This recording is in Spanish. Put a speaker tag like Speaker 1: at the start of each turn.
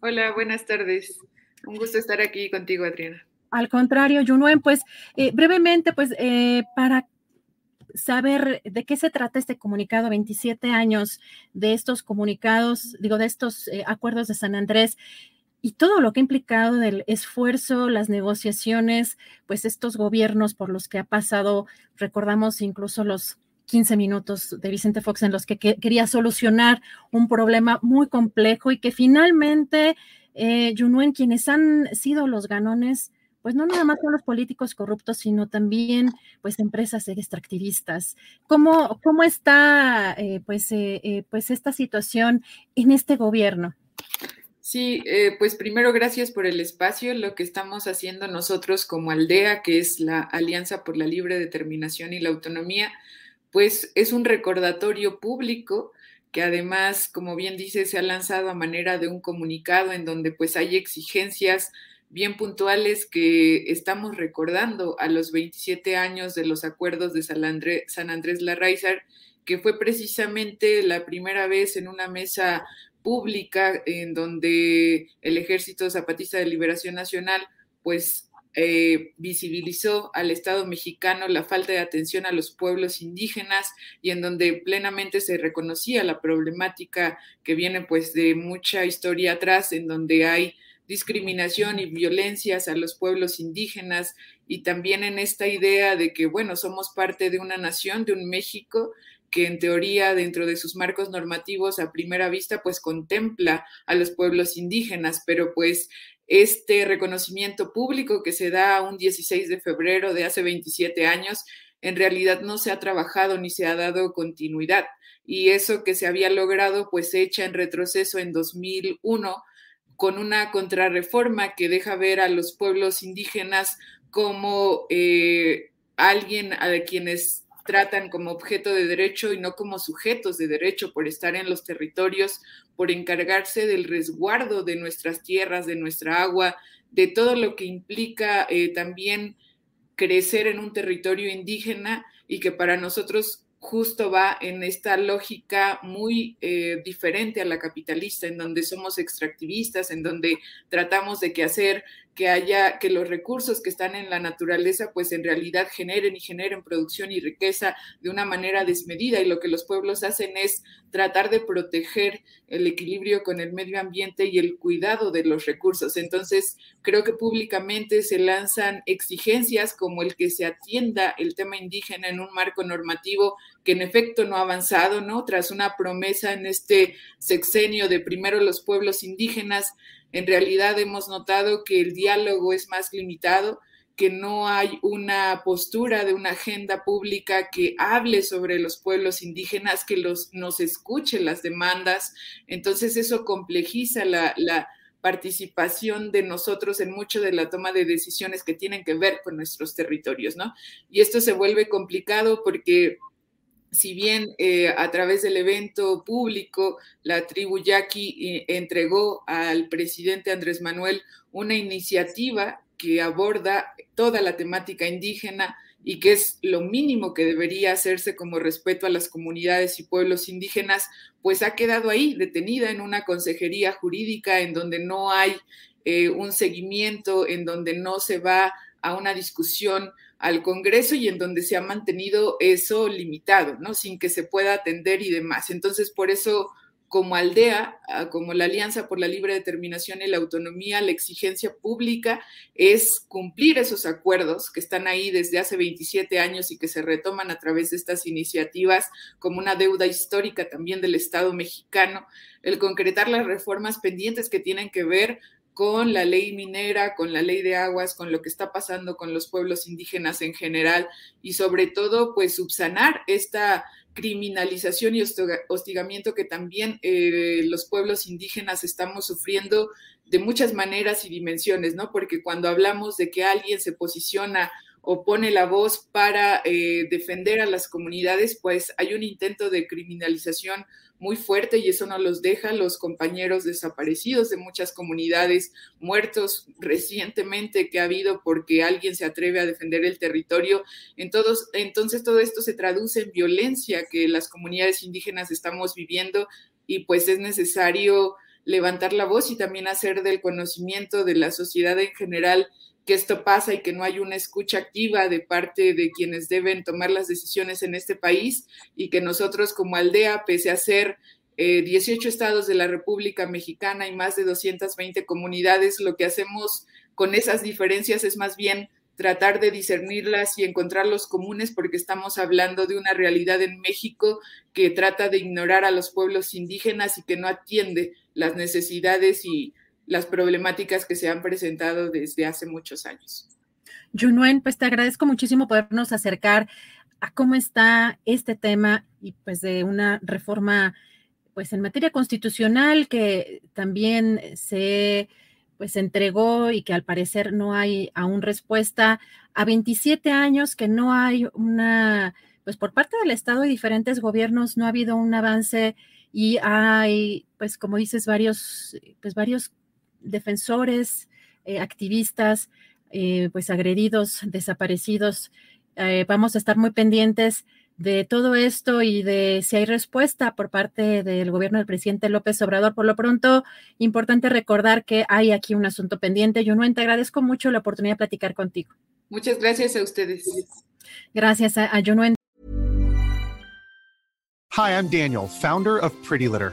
Speaker 1: Hola, buenas tardes. Un gusto estar aquí contigo, Adriana.
Speaker 2: Al contrario, Junuen, pues eh, brevemente, pues eh, para saber de qué se trata este comunicado, 27 años de estos comunicados, digo, de estos eh, acuerdos de San Andrés y todo lo que ha implicado del esfuerzo, las negociaciones, pues estos gobiernos por los que ha pasado, recordamos incluso los 15 minutos de Vicente Fox en los que, que quería solucionar un problema muy complejo y que finalmente, eh, Junuen, quienes han sido los ganones, pues no nada más son los políticos corruptos, sino también pues empresas extractivistas. ¿Cómo, cómo está eh, pues, eh, eh, pues esta situación en este gobierno?
Speaker 1: Sí, eh, pues primero gracias por el espacio. Lo que estamos haciendo nosotros como aldea, que es la Alianza por la Libre Determinación y la Autonomía, pues es un recordatorio público que además, como bien dice, se ha lanzado a manera de un comunicado en donde pues hay exigencias bien puntuales que estamos recordando a los 27 años de los acuerdos de San Andrés, San Andrés Larraizar, que fue precisamente la primera vez en una mesa pública en donde el Ejército Zapatista de Liberación Nacional pues eh, visibilizó al Estado mexicano la falta de atención a los pueblos indígenas y en donde plenamente se reconocía la problemática que viene pues de mucha historia atrás, en donde hay discriminación y violencias a los pueblos indígenas y también en esta idea de que, bueno, somos parte de una nación, de un México que en teoría dentro de sus marcos normativos a primera vista pues contempla a los pueblos indígenas, pero pues este reconocimiento público que se da un 16 de febrero de hace 27 años, en realidad no se ha trabajado ni se ha dado continuidad. Y eso que se había logrado, pues se echa en retroceso en 2001 con una contrarreforma que deja ver a los pueblos indígenas como eh, alguien a quienes tratan como objeto de derecho y no como sujetos de derecho por estar en los territorios, por encargarse del resguardo de nuestras tierras, de nuestra agua, de todo lo que implica eh, también crecer en un territorio indígena y que para nosotros justo va en esta lógica muy eh, diferente a la capitalista, en donde somos extractivistas, en donde tratamos de que hacer que haya, que los recursos que están en la naturaleza, pues en realidad generen y generen producción y riqueza de una manera desmedida. Y lo que los pueblos hacen es tratar de proteger el equilibrio con el medio ambiente y el cuidado de los recursos. Entonces, creo que públicamente se lanzan exigencias como el que se atienda el tema indígena en un marco normativo que en efecto no ha avanzado, ¿no? Tras una promesa en este sexenio de primero los pueblos indígenas, en realidad hemos notado que el diálogo es más limitado, que no hay una postura de una agenda pública que hable sobre los pueblos indígenas, que los, nos escuche las demandas. Entonces eso complejiza la, la participación de nosotros en mucho de la toma de decisiones que tienen que ver con nuestros territorios, ¿no? Y esto se vuelve complicado porque si bien eh, a través del evento público la tribu Yaqui eh, entregó al presidente Andrés Manuel una iniciativa que aborda toda la temática indígena y que es lo mínimo que debería hacerse como respeto a las comunidades y pueblos indígenas, pues ha quedado ahí detenida en una consejería jurídica en donde no hay eh, un seguimiento, en donde no se va a una discusión al Congreso y en donde se ha mantenido eso limitado, ¿no? Sin que se pueda atender y demás. Entonces, por eso, como aldea, ah, como la Alianza por la Libre Determinación y la Autonomía, la exigencia pública es cumplir esos acuerdos que están ahí desde hace 27 años y que se retoman a través de estas iniciativas como una deuda histórica también del Estado mexicano, el concretar las reformas pendientes que tienen que ver con la ley minera, con la ley de aguas, con lo que está pasando con los pueblos indígenas en general y sobre todo, pues subsanar esta criminalización y hostigamiento que también eh, los pueblos indígenas estamos sufriendo de muchas maneras y dimensiones, ¿no? Porque cuando hablamos de que alguien se posiciona o pone la voz para eh, defender a las comunidades, pues hay un intento de criminalización muy fuerte y eso no los deja los compañeros desaparecidos de muchas comunidades, muertos recientemente que ha habido porque alguien se atreve a defender el territorio. entonces todo esto se traduce en violencia que las comunidades indígenas estamos viviendo y pues es necesario levantar la voz y también hacer del conocimiento de la sociedad en general que esto pasa y que no hay una escucha activa de parte de quienes deben tomar las decisiones en este país y que nosotros como aldea, pese a ser 18 eh, estados de la República Mexicana y más de 220 comunidades, lo que hacemos con esas diferencias es más bien tratar de discernirlas y encontrar los comunes porque estamos hablando de una realidad en México que trata de ignorar a los pueblos indígenas y que no atiende las necesidades y las problemáticas que se han presentado desde hace muchos años.
Speaker 2: Junuen, pues te agradezco muchísimo podernos acercar a cómo está este tema y pues de una reforma pues en materia constitucional que también se pues entregó y que al parecer no hay aún respuesta a 27 años que no hay una pues por parte del Estado y diferentes gobiernos no ha habido un avance y hay pues como dices varios pues varios defensores, eh, activistas, eh, pues agredidos, desaparecidos. Eh, vamos a estar muy pendientes de todo esto y de si hay respuesta por parte del gobierno del presidente López Obrador. Por lo pronto, importante recordar que hay aquí un asunto pendiente. Yo no te agradezco mucho la oportunidad de platicar contigo.
Speaker 1: Muchas gracias a ustedes.
Speaker 2: Gracias a, a
Speaker 3: Hi, I'm Daniel, founder of Pretty Litter.